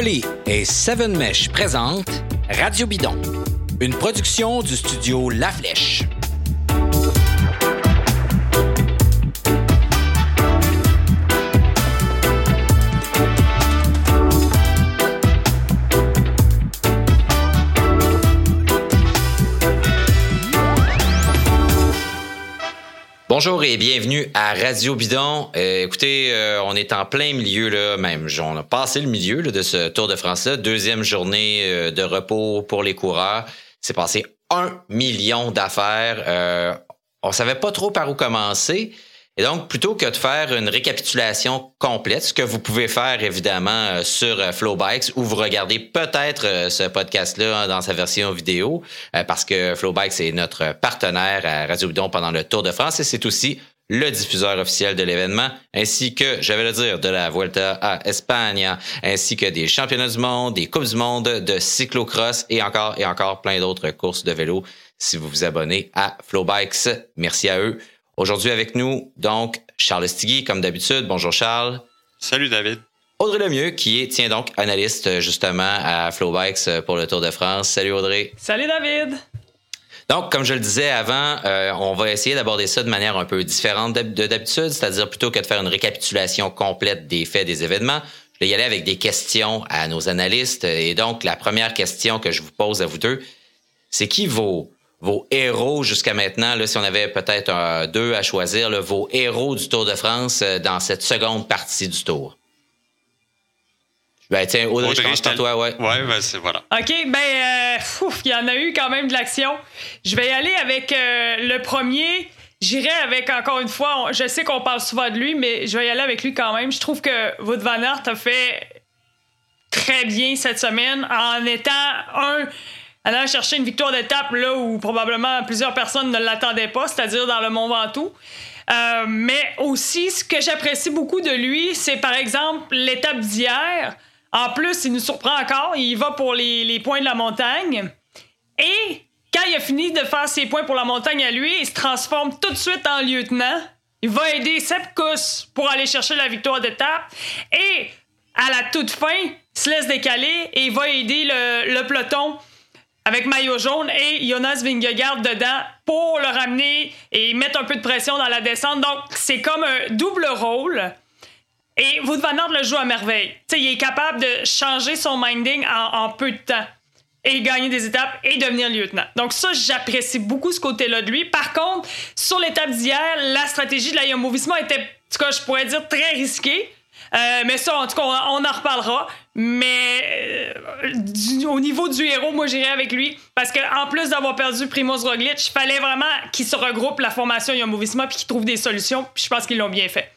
Et Seven Mesh présentent Radio Bidon, une production du studio La Flèche. Bonjour et bienvenue à Radio Bidon. Euh, écoutez, euh, on est en plein milieu là, même. On a passé le milieu de ce Tour de France-là. Deuxième journée euh, de repos pour les coureurs. C'est passé un million d'affaires. on savait pas trop par où commencer. Et donc, plutôt que de faire une récapitulation complète, ce que vous pouvez faire évidemment euh, sur euh, Flowbikes, ou vous regardez peut-être euh, ce podcast-là dans sa version vidéo, parce que Flowbikes est notre partenaire à Radio Bidon pendant le Tour de France et c'est aussi le diffuseur officiel de l'événement, ainsi que, je vais le dire, de la Vuelta à Espagne, ainsi que des championnats du monde, des Coupes du monde, de cyclocross et encore et encore plein d'autres courses de vélo si vous vous abonnez à Flowbikes. Merci à eux. Aujourd'hui avec nous, donc, Charles Stigui, comme d'habitude. Bonjour Charles. Salut David. Audrey Lemieux, qui est, tiens donc, analyste justement à Flowbikes pour le Tour de France. Salut Audrey. Salut David. Donc, comme je le disais avant, euh, on va essayer d'aborder ça de manière un peu différente de d'habitude, c'est-à-dire plutôt que de faire une récapitulation complète des faits des événements, je vais y aller avec des questions à nos analystes. Et donc, la première question que je vous pose à vous deux, c'est qui vos vos héros jusqu'à maintenant, là, si on avait peut-être deux à choisir, vos héros du Tour de France euh, dans cette seconde partie du Tour? Ben, tiens, Audrey, je pense toi, ouais. Ouais, ben, c'est voilà. OK, ben, euh, il y en a eu quand même de l'action. Je vais y aller avec euh, le premier. J'irai avec, encore une fois, je sais qu'on parle souvent de lui, mais je vais y aller avec lui quand même. Je trouve que Wout van Aert a fait très bien cette semaine en étant un allant chercher une victoire d'étape là où probablement plusieurs personnes ne l'attendaient pas, c'est-à-dire dans le Mont Ventoux. Euh, mais aussi, ce que j'apprécie beaucoup de lui, c'est par exemple l'étape d'hier. En plus, il nous surprend encore. Il va pour les, points de la montagne. Et quand il a fini de faire ses points pour la montagne à lui, il se transforme tout de suite en lieutenant. Il va aider Sepkus pour aller chercher la victoire d'étape. Et à la toute fin, il se laisse décaler et il va aider le peloton avec maillot jaune et Jonas Vingegaard dedans pour le ramener et mettre un peu de pression dans la descente. Donc, c'est comme un double rôle. Et Wout van le joue à merveille. il est capable de changer son minding en, peu de temps et gagner des étapes et devenir lieutenant. Donc ça, j'apprécie beaucoup ce côté-là de lui. Par contre, sur l'étape d'hier, la stratégie de la Jumbo était, en tout cas, je pourrais dire, très risquée. Euh, mais ça, en tout cas, on, en reparlera. Mais euh, au niveau du héros, moi, j'irai avec lui. Parce qu'en plus d'avoir perdu Primoz Roglic, il fallait vraiment qu'il se regroupe la formation Jumbo Visma puis qu'il trouve des solutions. Puis je pense qu'ils l'ont bien fait.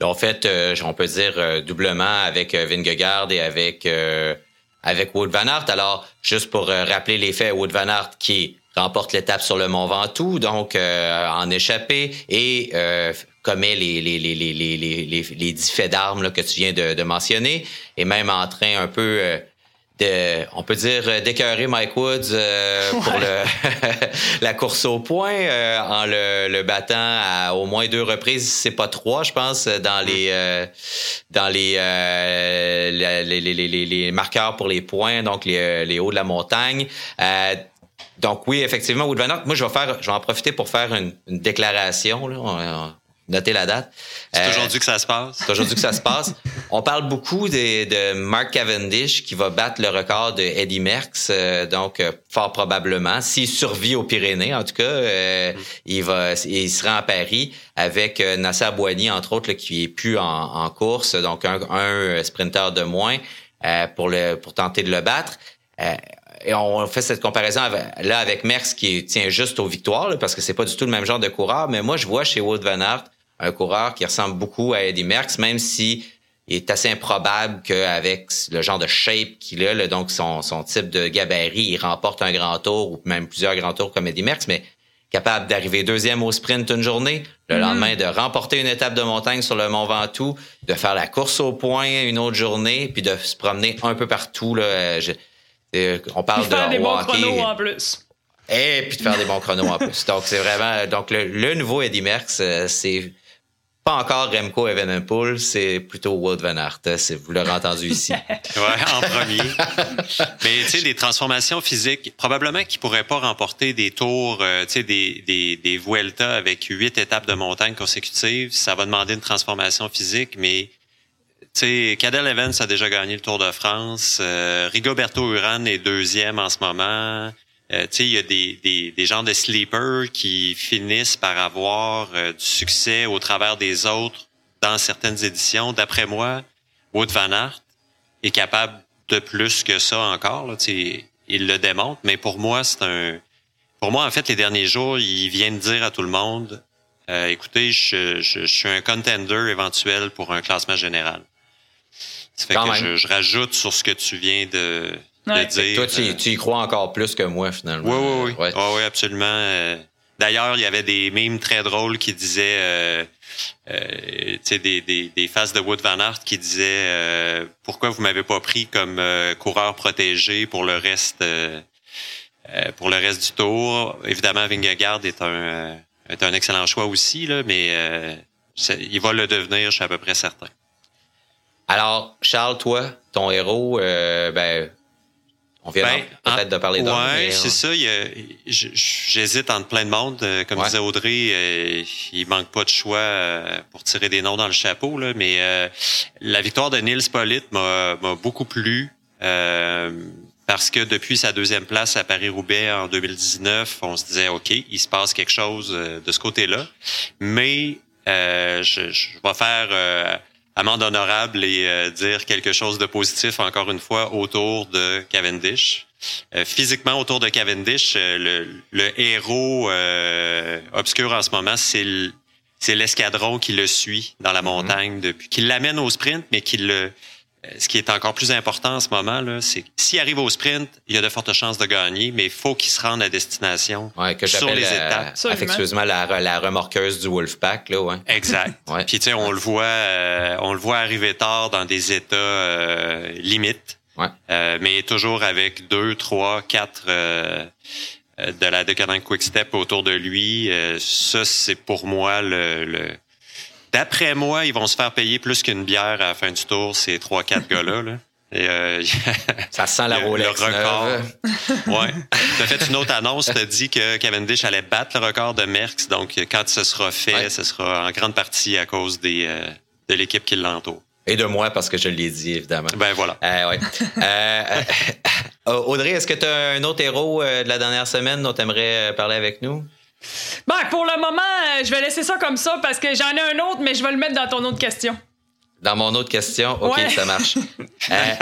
En fait, euh, on peut dire doublement avec Vingegaard et avec, avec Wood Van Aert. Alors, juste pour rappeler les faits, Wood Van Aert qui remporte l'étape sur le Mont Ventoux, donc en échappé, et commet les, les, les, les, les, les, les dix faits d'armes que tu viens de, de, mentionner, et même en train un peu euh, de, on peut dire, euh, d'écœurer Mike Woods euh, pour le, la course au point en le, le, battant à au moins deux reprises, c'est pas trois, je pense, dans les dans les, les, les, les, les, marqueurs pour les points, donc les, les hauts de la montagne. Donc oui, effectivement, Wood Van moi je vais faire, je vais en profiter pour faire une, une déclaration. Là. Notez la date. C'est euh, aujourd'hui que ça se passe. C'est aujourd'hui que ça se passe. On parle beaucoup de, de, Mark Cavendish qui va battre le record de Eddie Merckx, euh, donc euh, fort probablement, s'il survit aux Pyrénées, en tout cas, mm. il va, il sera en Paris avec Nasser Boigny entre autres, qui est plus en, en course, donc un, un sprinter de moins pour le pour tenter de le battre et on fait cette comparaison là avec Merckx qui tient juste aux victoires parce que c'est pas du tout le même genre de coureur mais moi je vois chez Wood Van Aert un coureur qui ressemble beaucoup à Eddie Merckx, même si il est assez improbable qu'avec le genre de shape qu'il a, donc son, son type de gabarit, il remporte un grand tour ou même plusieurs grands tours comme Eddie Merckx, mais capable d'arriver deuxième au sprint une journée, le mm-hmm. lendemain de remporter une étape de montagne sur le Mont Ventoux, de faire la course au point une autre journée, puis de se promener un peu partout. Là. On parle de faire des bons chronos en plus. Et puis de faire des bons chronos en plus. Donc c'est vraiment donc le, le nouveau Eddie Merckx, euh, c'est pas encore Remco Evenepoel, c'est plutôt Wout van Aert. c'est- Vous l'aurez entendu ici. Ouais, en premier. Mais tu sais, des transformations physiques, probablement qu'ils pourraient pas remporter des tours, euh, tu sais, des, des, des Vuelta avec huit étapes de montagne consécutives. Ça va demander une transformation physique, mais sais, Cadel Evans a déjà gagné le Tour de France. Euh, Rigoberto Urán est deuxième en ce moment. Euh, il y a des, des, des genres de sleepers qui finissent par avoir euh, du succès au travers des autres dans certaines éditions. D'après moi, Wout van Aert est capable de plus que ça encore. Là, il le démontre, mais pour moi, c'est un. Pour moi, en fait, les derniers jours, il vient de dire à tout le monde euh, écoutez, je, je, je suis un contender éventuel pour un classement général. Ça fait Quand que même. je, je rajoute sur ce que tu viens de, de dire. Toi, tu, euh, tu y crois encore plus que moi, finalement. oui, oui, oui. Ouais. Ouais, ouais, absolument. Euh, D'ailleurs, il y avait des mimes très drôles qui disaient, euh, euh, tu sais, des, des, des faces de Wood Van Aert qui disaient euh, pourquoi vous m'avez pas pris comme euh, coureur protégé pour le reste, euh, euh, pour le reste du tour. Évidemment, Vingegaard est un, euh, est un excellent choix aussi, là, mais euh, il va le devenir, je suis à peu près certain. Alors, Charles, toi, ton héros, euh, ben, on vient Ben, peut-être de parler d'un. Ouais, mais, c'est ça. il y a- je- J'hésite entre plein de monde. Euh, Comme Ouais. disait Audrey, euh, il manque pas de choix euh, pour tirer des noms dans le chapeau. Là, mais euh, la victoire de Nils Pollitt m'a m'a beaucoup plu. euh, parce que depuis sa deuxième place à Paris-Roubaix en 2019, on se disait, OK, il se passe quelque chose de ce côté-là. Mais euh, je, je vais faire euh, amende honorable et euh, dire quelque chose de positif encore une fois autour de Cavendish. Euh, physiquement autour de Cavendish, euh, le, le héros euh, obscur en ce moment, c'est le- c'est l'escadron qui le suit dans la montagne depuis, qui l'amène au sprint, mais qui le ce qui est encore plus important en ce moment, là, c'est que s'il arrive au sprint, il y a de fortes chances de gagner, mais il faut qu'il se rende à destination. Ouais, que sur les euh, étapes. Affectueusement la, la remorqueuse du Wolfpack, là, ouais. Exact. Ouais. Puis tu sais, on le voit, euh, on le voit arriver tard dans des états euh, limites, Ouais. Euh, mais toujours avec deux, trois, quatre euh, euh, de la Decadent Quick Step autour de lui. Euh, ça, c'est pour moi le. le... D'après moi, ils vont se faire payer plus qu'une bière à la fin du tour, ces trois, quatre gars-là. Là. Et, euh, Ça sent la Le- le Rolex record. neuve. Ouais. Tu as fait une autre annonce, tu as dit que Cavendish allait battre le record de Merckx. Donc, quand ce sera fait, Ouais. ce sera en grande partie à cause des, euh, de l'équipe qui l'entoure. Et de moi, parce que je l'ai dit, évidemment. Ben voilà. Euh, ouais. Audrey, est-ce que tu as un autre héros de la dernière semaine dont tu aimerais parler avec nous? Ben, pour le moment, euh, je vais laisser ça comme ça parce que j'en ai un autre, mais je vais le mettre dans ton autre question. Dans mon autre question? OK, Ouais. ça marche. Euh,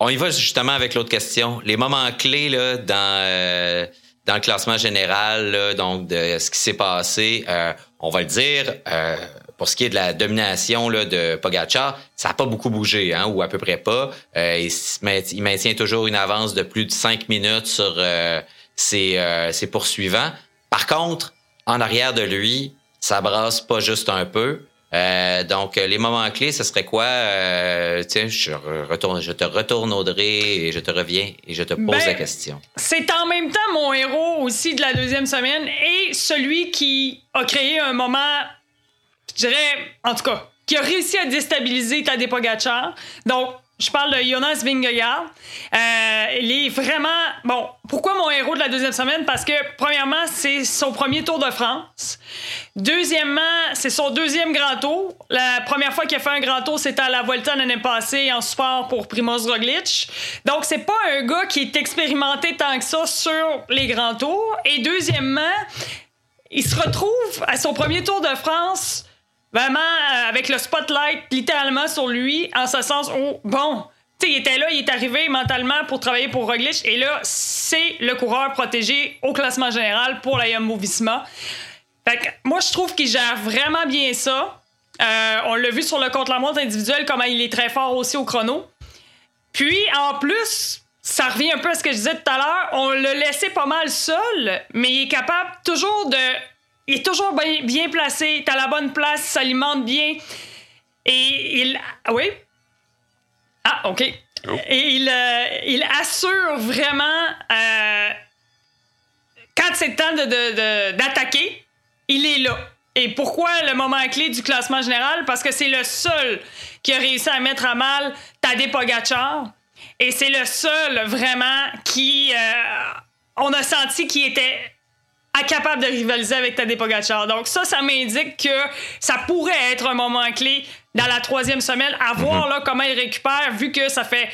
on y va justement avec l'autre question. Les moments clés là, dans, euh, dans le classement général, là, donc de ce qui s'est passé, euh, on va le dire, pour ce qui est de la domination là, de Pogacar, ça n'a pas beaucoup bougé, hein, ou à peu près pas. Il, maintient toujours une avance de plus de cinq minutes sur ses, ses poursuivants. Par contre, en arrière de lui, ça brasse pas juste un peu. Euh, donc, les moments clés, ce serait quoi? Euh, tiens, je, re- retourne, je te retourne, Audrey, et je te reviens et je te pose Ben, la question. C'est en même temps mon héros aussi de la deuxième semaine et celui qui a créé un moment, je dirais, en tout cas, qui a réussi à déstabiliser Tadej Pogacar. Donc, je parle de Jonas Vingegaard. Euh, il est vraiment... Bon, pourquoi mon héros de la deuxième semaine? Parce que, premièrement, c'est son premier Tour de France. Deuxièmement, c'est son deuxième grand tour. La première fois qu'il a fait un grand tour, c'était à la Vuelta l'année passée en support pour Primoz Roglic. Donc, c'est pas un gars qui est expérimenté tant que ça sur les grands tours. Et deuxièmement, il se retrouve à son premier Tour de France vraiment euh, avec le spotlight littéralement sur lui, en ce sens où, bon, tu sais, il était là, il est arrivé mentalement pour travailler pour Roglic, et là, c'est le coureur protégé au classement général pour la Jumbo-Visma. Fait que moi, je trouve qu'il gère vraiment bien ça. Euh, on l'a vu sur le contre-la-montre individuel, comment il est très fort aussi au chrono. Puis, en plus, ça revient un peu à ce que je disais tout à l'heure, on l'a laissé pas mal seul, mais il est capable toujours de... Il est toujours bien, bien placé, est à la bonne place, il s'alimente bien. Et il... ah Oui? Ah, OK. Oh. Et il, euh, il assure vraiment... euh, quand c'est le temps de- de- de- d'attaquer, il est là. Et pourquoi le moment clé du classement général? Parce que c'est le seul qui a réussi à mettre à mal Tadej Pogacar. Et c'est le seul vraiment qui, euh, on a senti qu'il était incapable de rivaliser avec Tadej Pogacar. Donc ça, ça m'indique que ça pourrait être un moment clé dans la troisième semaine, à voir mhm. là, comment il récupère, vu que ça fait...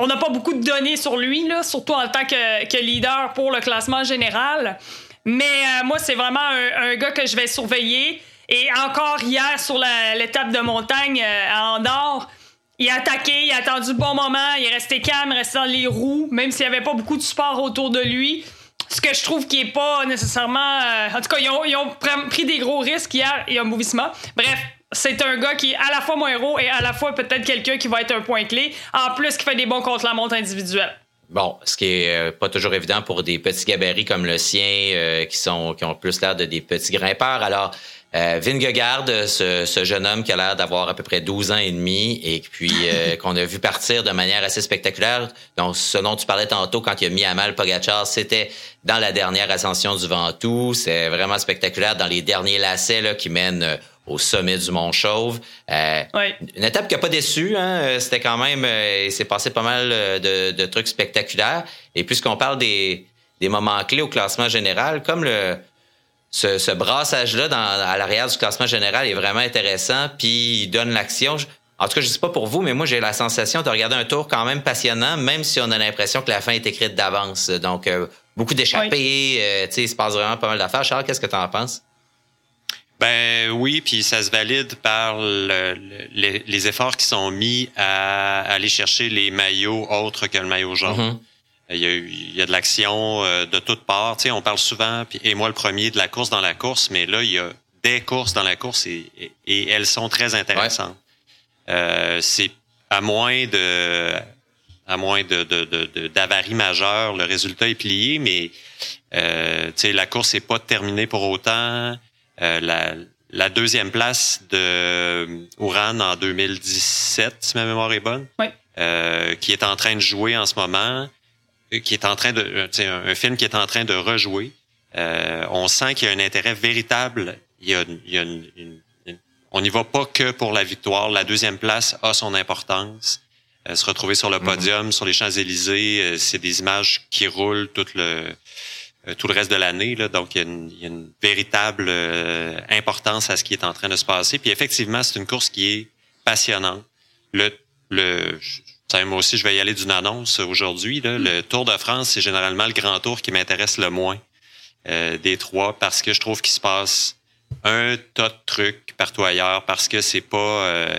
On n'a pas beaucoup de données sur lui, là, surtout en tant que, leader pour le classement général. Mais euh, moi, c'est vraiment un, gars que je vais surveiller. Et encore hier, sur l'étape de montagne euh, à Andorre, il a attaqué, il a attendu le bon moment, il est resté calme, il est resté dans les roues, même s'il n'y avait pas beaucoup de support autour de lui. Ce que je trouve qui est pas nécessairement. Euh, en tout cas, ils ont, pris des gros risques hier et un mouvement. Bref, c'est un gars qui est à la fois mon héros et à la fois peut-être quelqu'un qui va être un point clé, en plus qui fait des bons contre la montre individuelle. Bon, ce qui est euh, pas toujours évident pour des petits gabarits comme le sien, euh, qui sont qui ont plus l'air de des petits grimpeurs. Alors, euh, Vingegaard, ce, ce, jeune homme qui a l'air d'avoir à peu près 12 ans et demi et puis euh, qu'on a vu partir de manière assez spectaculaire. Donc, ce dont tu parlais tantôt quand il a mis à mal Pogacar, c'était dans la dernière ascension du Ventoux. C'est vraiment spectaculaire dans les derniers lacets là, qui mènent euh, au sommet du Mont Chauve. Euh, Une étape qui n'a pas déçu. Hein? C'était quand même, il s'est passé pas mal de, de trucs spectaculaires. Et puisqu'on parle des, des moments clés au classement général, comme le ce, brassage-là à l'arrière du classement général est vraiment intéressant, puis il donne l'action. En tout cas, je sais pas pour vous, mais moi, j'ai la sensation de regarder un tour quand même passionnant, même si on a l'impression que la fin est écrite d'avance. Donc, euh, beaucoup d'échappées, euh, tu sais, il se passe vraiment pas mal d'affaires. Charles, qu'est-ce que tu en penses? Ben oui, puis ça se valide par les, efforts qui sont mis à aller chercher les maillots autres que le maillot jaune. Mm-hmm. Il y a, il y a de l'action euh, de toutes parts. Tu sais, on parle souvent, et moi le premier, de la course dans la course, mais là, il y a des courses dans la course et, et, elles sont très intéressantes. Euh, c'est à moins de à moins de, de, d'avaries majeures, le résultat est plié, mais euh, tu sais, la course n'est pas terminée pour autant. Euh, la, la deuxième place de Ouran en 2017, si ma mémoire est bonne, euh, qui est en train de jouer en ce moment qui est en train de, euh, un, film qui est en train de rejouer. Euh, on sent qu'il y a un intérêt véritable. Il y a, il y a une, on n'y va pas que pour la victoire. La deuxième place a son importance. Euh, se retrouver sur le mhm. podium, sur les Champs-Élysées, euh, c'est des images qui roulent tout le tout le reste de l'année. Donc, il y, a une, il y a une véritable importance à ce qui est en train de se passer. Puis effectivement, c'est une course qui est passionnante. Le, le, moi aussi, je vais y aller d'une annonce aujourd'hui. Le Tour de France, c'est généralement le grand tour qui m'intéresse le moins euh, des trois parce que je trouve qu'il se passe un tas de trucs partout ailleurs parce que c'est pas... Euh,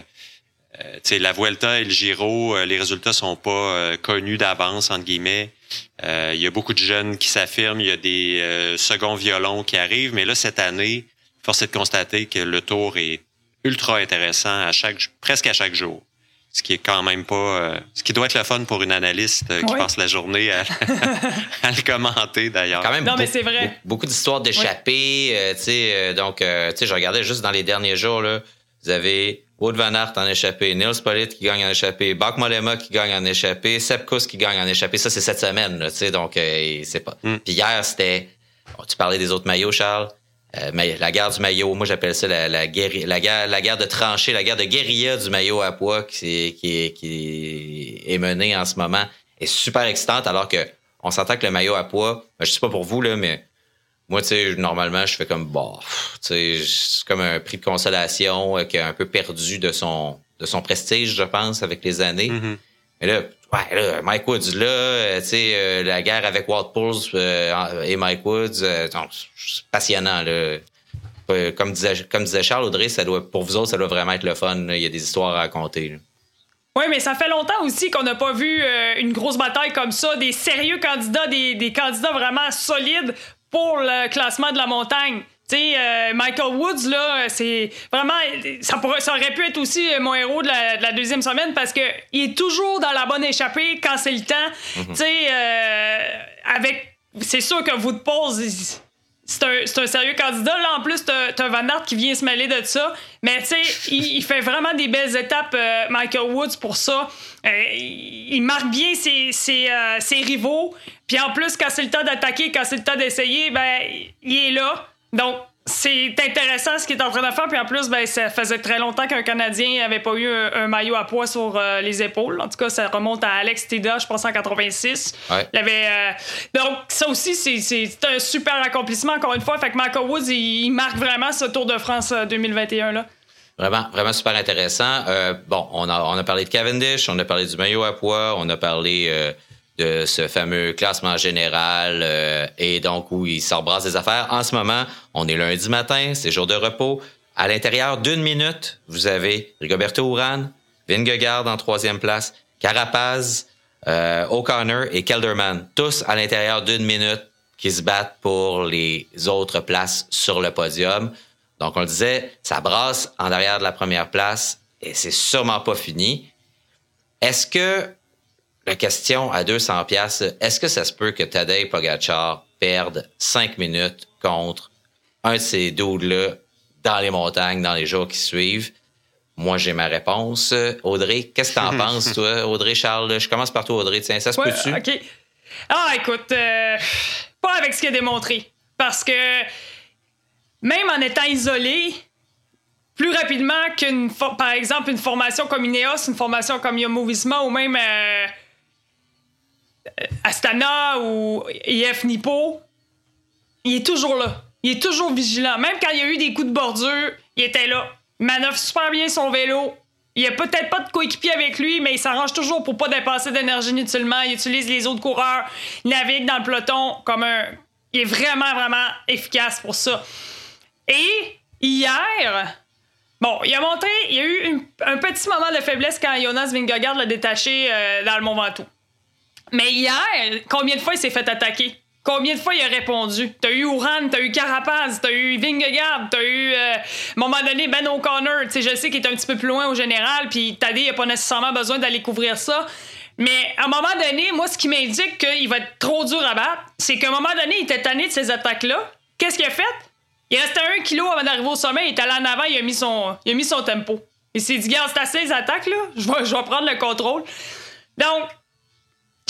euh la Vuelta et le Giro, euh, les résultats sont pas connus d'avance, entre guillemets. Il y a beaucoup de jeunes qui s'affirment, il y a des seconds violons qui arrivent, mais là, cette année, force est de constater que le tour est ultra intéressant à chaque, presque à chaque jour ce qui est quand même pas euh, ce qui doit être le fun pour une analyste euh, qui passe la journée à, le commenter d'ailleurs. Quand même non, mais c'est vrai. Beaucoup, d'histoires d'échappées, euh, tu sais donc tu sais je regardais juste dans les derniers jours là, vous avez Wood Van Aert en échappée, Nils Pollitt qui gagne en échappée, Bach Molema qui gagne en échappée, Sepkus qui gagne en échappée, ça c'est cette semaine tu sais donc c'est pas. Mm. Puis hier c'était tu parlais des autres maillots Charles? Euh, la guerre du maillot, moi j'appelle ça la, guerre, la, guerre, la guerre de tranchée, la guerre de guérilla du maillot à poids qui, qui, qui est menée en ce moment est super excitante alors que on s'entend que le maillot à poids, ben, je sais pas pour vous là, mais moi tu sais normalement je fais comme bah, c'est comme un prix de consolation euh, qui a un peu perdu de son de son prestige je pense avec les années. Mm-hmm. Mais là Mike Woods, là, euh, tu sais, euh, la guerre avec Walt Pulse euh, et Mike Woods, c'est passionnant, là. Comme disait, comme disait Charles Audrey, ça doit, pour vous autres, ça doit vraiment être le fun. Il y a des histoires à raconter. Oui, mais ça fait longtemps aussi qu'on n'a pas vu une grosse bataille comme ça, des sérieux candidats, des, des candidats vraiment solides pour le classement de la montagne. Tu sais, euh, Michael Woods, là, c'est vraiment. Ça, pourrait, ça aurait pu être aussi mon héros de la, deuxième semaine parce que il est toujours dans la bonne échappée quand c'est le temps. Mhm. Tu sais, euh, avec. C'est sûr que Wood pose. C'est un, un, sérieux candidat. Là, en plus, t'as Van Aert qui vient se mêler de ça. Mais, tu sais, il, fait vraiment des belles étapes, euh, Michael Woods, pour ça. il marque bien ses, ses, ses rivaux. Puis en plus, quand c'est le temps d'attaquer, quand c'est le temps d'essayer, ben, il est là. Donc, c'est intéressant ce qu'il est en train de faire. Puis en plus, ben, ça faisait très longtemps qu'un Canadien n'avait pas eu un, maillot à poids sur euh, les épaules. En tout cas, ça remonte à Alex Teda, je pense, en 86. Il avait, euh, Donc, ça aussi, c'est un super accomplissement, encore une fois. Fait que Michael Woods, il, marque vraiment ce Tour de France 2021. Là. Vraiment, vraiment super intéressant. bon, on a, on a parlé de Cavendish, on a parlé du maillot à poids, on a parlé de ce fameux classement général euh, et donc où il s'embrasse des affaires. En ce moment, on est lundi matin, c'est jour de repos. À l'intérieur d'une minute, vous avez Rigoberto Urán, Vingegaard en troisième place, Carapaz, euh, O'Connor et Kelderman, tous à l'intérieur d'une minute qui se battent pour les autres places sur le podium. Donc, on le disait, ça brasse en arrière de la première place et c'est sûrement pas fini. Est-ce que la question à 200 pièces, est-ce que ça se peut que Tadej Pogacar perde 5 minutes contre un de ces dudes-là dans les montagnes dans les jours qui suivent? Moi, j'ai ma réponse. Audrey, qu'est-ce que t'en penses, toi? Audrey, Charles, je commence par toi, Audrey. Tiens, ça se peut-tu? OK. Ah, écoute, euh, pas avec ce qu'il a démontré. Parce que même en étant isolé, plus rapidement qu'une, par exemple, une formation comme Ineos, une formation comme Yomo ou même euh, Astana ou IF Nippo, il est toujours là. Il est toujours vigilant. Même quand il y a eu des coups de bordure, il était là. Il manœuvre super bien son vélo. Il a peut-être pas de coéquipier avec lui, mais il s'arrange toujours pour pas dépasser d'énergie inutilement. Il utilise les autres coureurs. Il navigue dans le peloton comme un. Il est vraiment, vraiment efficace pour ça. Et hier, bon, il a montré, il y a eu un petit moment de faiblesse quand Jonas Vingegaard l'a détaché euh, dans le Mont Ventoux. Mais hier, combien de fois il s'est fait attaquer? Combien de fois il a répondu? T'as eu Ouran, t'as eu Carapaz, t'as eu Vingegaard, t'as eu, euh, à un moment donné, Ben O'Connor. Tu sais, je sais qu'il est un petit peu plus loin au général, puis Tadé, il a pas nécessairement besoin d'aller couvrir ça. Mais à un moment donné, moi, ce qui m'indique qu'il va être trop dur à battre, c'est qu'à un moment donné, il était tanné de ces attaques-là. Qu'est-ce qu'il a fait? Il restait un kilo avant d'arriver au sommet, il est allé en avant, il a mis son, il a mis son tempo. Il s'est dit, garde, c'est assez les attaques, là, je vais, je vais prendre le contrôle. Donc,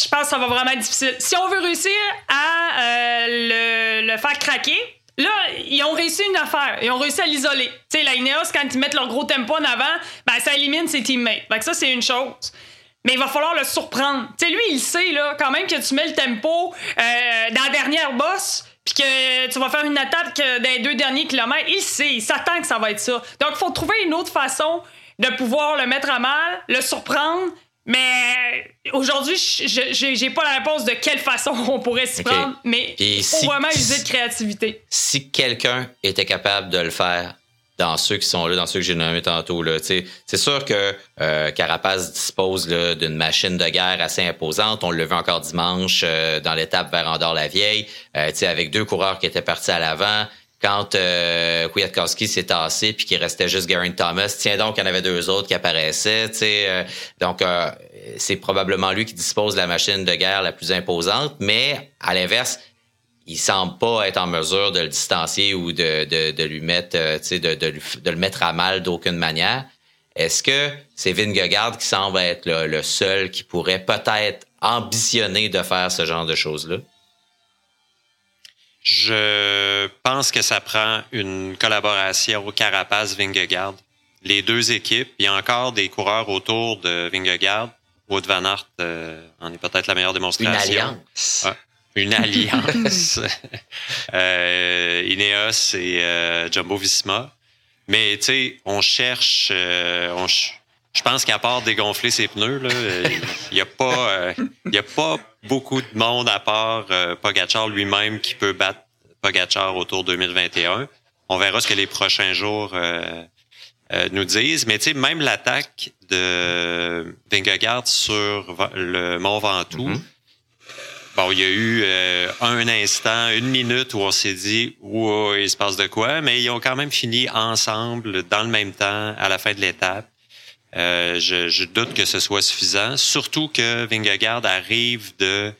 je pense que ça va vraiment être difficile. Si on veut réussir à euh, le, faire craquer, là, ils ont réussi une affaire. Ils ont réussi à l'isoler. Tu sais, la quand ils mettent leur gros tempo en avant, ben, ça élimine ses teammates. Fait que ça, c'est une chose. Mais il va falloir le surprendre. Tu sais, lui, il sait, là, quand même, que tu mets le tempo euh, dans la dernière bosse, puis que tu vas faire une attaque dans les deux derniers kilomètres. Il sait, il s'attend que ça va être ça. Donc, il faut trouver une autre façon de pouvoir le mettre à mal, le surprendre, mais aujourd'hui, j'ai pas la réponse de quelle façon on pourrait s'y prendre, mais il faut vraiment user de créativité. Si quelqu'un était capable de le faire dans ceux qui sont là, dans ceux que j'ai nommés tantôt, c'est sûr que euh, Carapace dispose d'une machine de guerre assez imposante. On le vu encore dimanche euh, dans l'étape vers Andorre-la-Vieille, euh, avec deux coureurs qui étaient partis à l'avant quand euh, Kwiatkowski s'est tassé puis qu'il restait juste Geraint Thomas. Tiens donc, il y en avait deux autres qui apparaissaient. Euh, donc, euh, c'est probablement lui qui dispose de la machine de guerre la plus imposante, mais à l'inverse, il semble pas être en mesure de le distancier ou de, de, de lui mettre, euh, de, de, de, le mettre à mal d'aucune manière. Est-ce que c'est Vingegaard qui semble être le seul qui pourrait peut-être ambitionner de faire ce genre de choses-là? Je pense que ça prend une collaboration au Carapace-Vingegaard. Les deux équipes, il y a encore des coureurs autour de Vingegaard. Wout van Aert euh, en est peut-être la meilleure démonstration. Une alliance. une alliance. euh, Ineos et euh, Jumbo Visma. Mais tu sais, on cherche, euh, je pense qu'à part dégonfler ses pneus, il n'y a pas, euh, il a pas beaucoup de monde à part euh, Pogachar lui-même qui peut battre Pogachar autour 2021. On verra ce que les prochains jours euh, nous disent. Mais tu sais, même l'attaque de Vingegaard sur le Mont Ventoux, mm-hmm. bon, il y a eu un instant, une minute où on s'est dit, wow, il se passe de quoi, mais ils ont quand même fini ensemble dans le même temps à la fin de l'étape. Euh, je, je, doute que ce soit suffisant, surtout que Vingegaard arrive de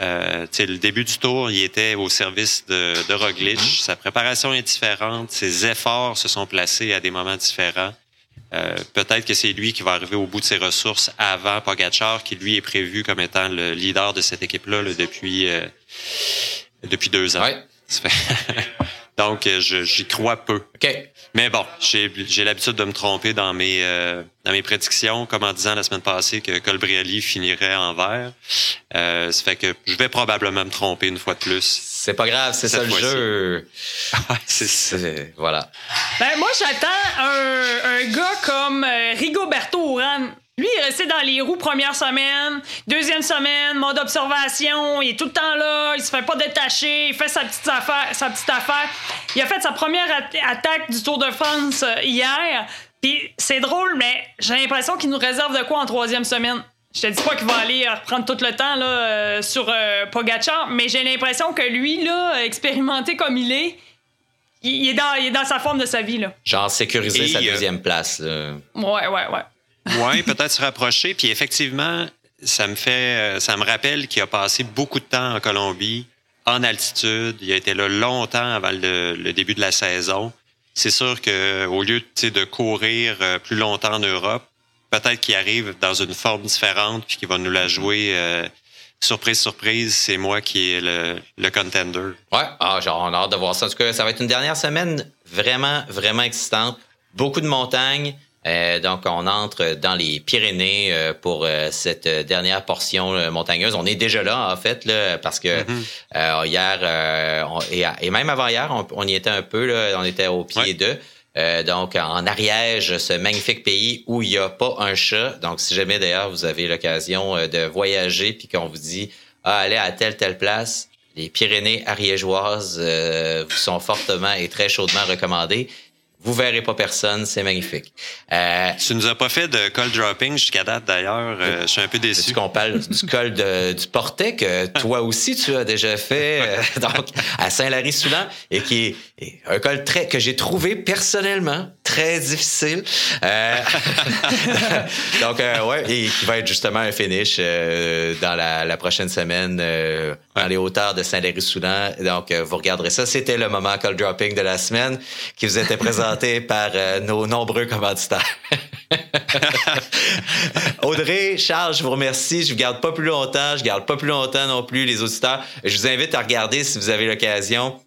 euh, le début du tour, il était au service de, de Roglic. Mm-hmm. Sa préparation est différente, ses efforts se sont placés à des moments différents. Euh, peut-être que c'est lui qui va arriver au bout de ses ressources avant Pogacar, qui lui est prévu comme étant le leader de cette équipe-là depuis euh, depuis deux ans. Donc, euh, je- j'y crois peu. OK. Mais bon, j'ai j'ai l'habitude de me tromper dans mes euh, dans mes prédictions, comme en disant la semaine passée que Colbrelli finirait en vert. Euh, ça fait que je vais probablement me tromper une fois de plus. C'est pas grave, c'est ça le jeu. C'est ça. Voilà. Ben, moi, j'attends un, un gars comme Rigoberto Urán. Lui, il est resté dans les roues première semaine, deuxième semaine, mode observation, il est tout le temps là, il se fait pas détacher, il fait sa petite affaire. Sa petite affaire. Il a fait sa première at- attaque du Tour de France euh, hier. Puis c'est drôle, mais j'ai l'impression qu'il nous réserve de quoi en troisième semaine. Je te dis pas qu'il va aller euh, reprendre tout le temps là, euh, sur euh, Pogacar, mais j'ai l'impression que lui, là, expérimenté comme il est, il, il est dans, il est dans sa forme de sa vie. Là. Genre sécuriser Et, sa euh, deuxième place. là. Ouais, ouais, ouais. Oui, peut-être se rapprocher. Puis effectivement, ça me fait, euh, ça me rappelle qu'il a passé beaucoup de temps en Colombie, en altitude. Il a été là longtemps avant le, début de la saison. C'est sûr que au lieu de courir euh, plus longtemps en Europe, peut-être qu'il arrive dans une forme différente puis qu'il va nous la jouer. euh, surprise, surprise, c'est moi qui est le, le contender. Ouais, ah, genre, on a hâte de voir ça. En tout cas, ça va être une dernière semaine vraiment, vraiment excitante. Beaucoup de montagnes. Euh, donc, on entre dans les Pyrénées euh, pour euh, cette euh, dernière portion euh, montagneuse. On est déjà là, en fait, là, parce que euh, hier, euh, on- et, et même avant hier, on, on y était un peu. Là, on était au pied Ouais. d'eux. Euh, donc, en Ariège, ce magnifique pays où il n'y a pas un chat. Donc, si jamais d'ailleurs vous avez l'occasion de voyager puis qu'on vous dit ah, allez à telle telle place, les Pyrénées ariégeoises euh, vous sont fortement et très chaudement recommandées. Vous verrez pas personne, c'est magnifique. Euh, Tu nous as pas fait de call dropping jusqu'à date d'ailleurs. Euh, je suis un peu déçu. qu'on parle du col de- du Portet que toi aussi tu as déjà fait euh, donc à Saint-Lary-Soulan et qui est, un col très que j'ai trouvé personnellement très difficile. Euh, donc euh, ouais et qui va être justement un finish euh, dans la, la prochaine semaine euh, dans les hauteurs de Saint-Lary-Soulan. Donc euh, vous regarderez ça. C'était le moment call dropping de la semaine qui vous était présenté par euh, nos nombreux commanditaires. Audrey, Charles, je vous remercie. Je vous garde pas plus longtemps. Je garde pas plus longtemps non plus les auditeurs. Je vous invite à regarder si vous avez l'occasion.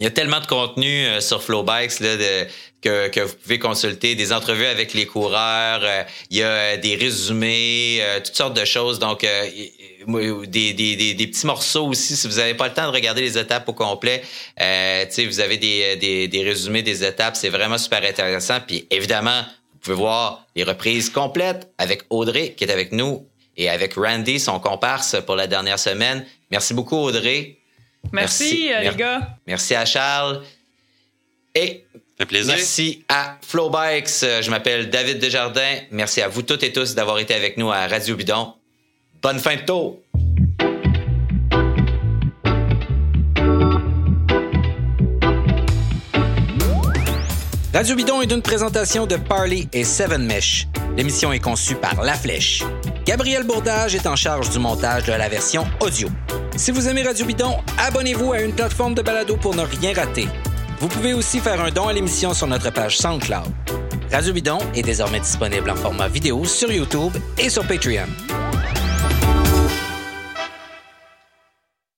Il y a tellement de contenu euh, sur Flowbikes là, de, que, que vous pouvez consulter, des entrevues avec les coureurs, euh, il y a euh, des résumés, euh, toutes sortes de choses. Donc, euh, des, des, des, des petits morceaux aussi. Si vous n'avez pas le temps de regarder les étapes au complet, euh, vous avez des, des, des résumés des étapes. C'est vraiment super intéressant. Puis évidemment, vous pouvez voir les reprises complètes avec Audrey qui est avec nous et avec Randy, son comparse pour la dernière semaine. Merci beaucoup, Audrey. Merci, Merci. euh, les Merci. gars. Merci à Charles. Et fait plaisir. merci à Flowbikes. Je m'appelle David Desjardins. Merci à vous toutes et tous d'avoir été avec nous à Radio Bidon. Bonne fin de tour. Radio Bidon est une présentation de Parley et Seven Mesh. L'émission est conçue par La Flèche. Gabriel Bourdage est en charge du montage de la version audio. Si vous aimez Radio Bidon, abonnez-vous à une plateforme de balado pour ne rien rater. Vous pouvez aussi faire un don à l'émission sur notre page SoundCloud. Radio Bidon est désormais disponible en format vidéo sur YouTube et sur Patreon.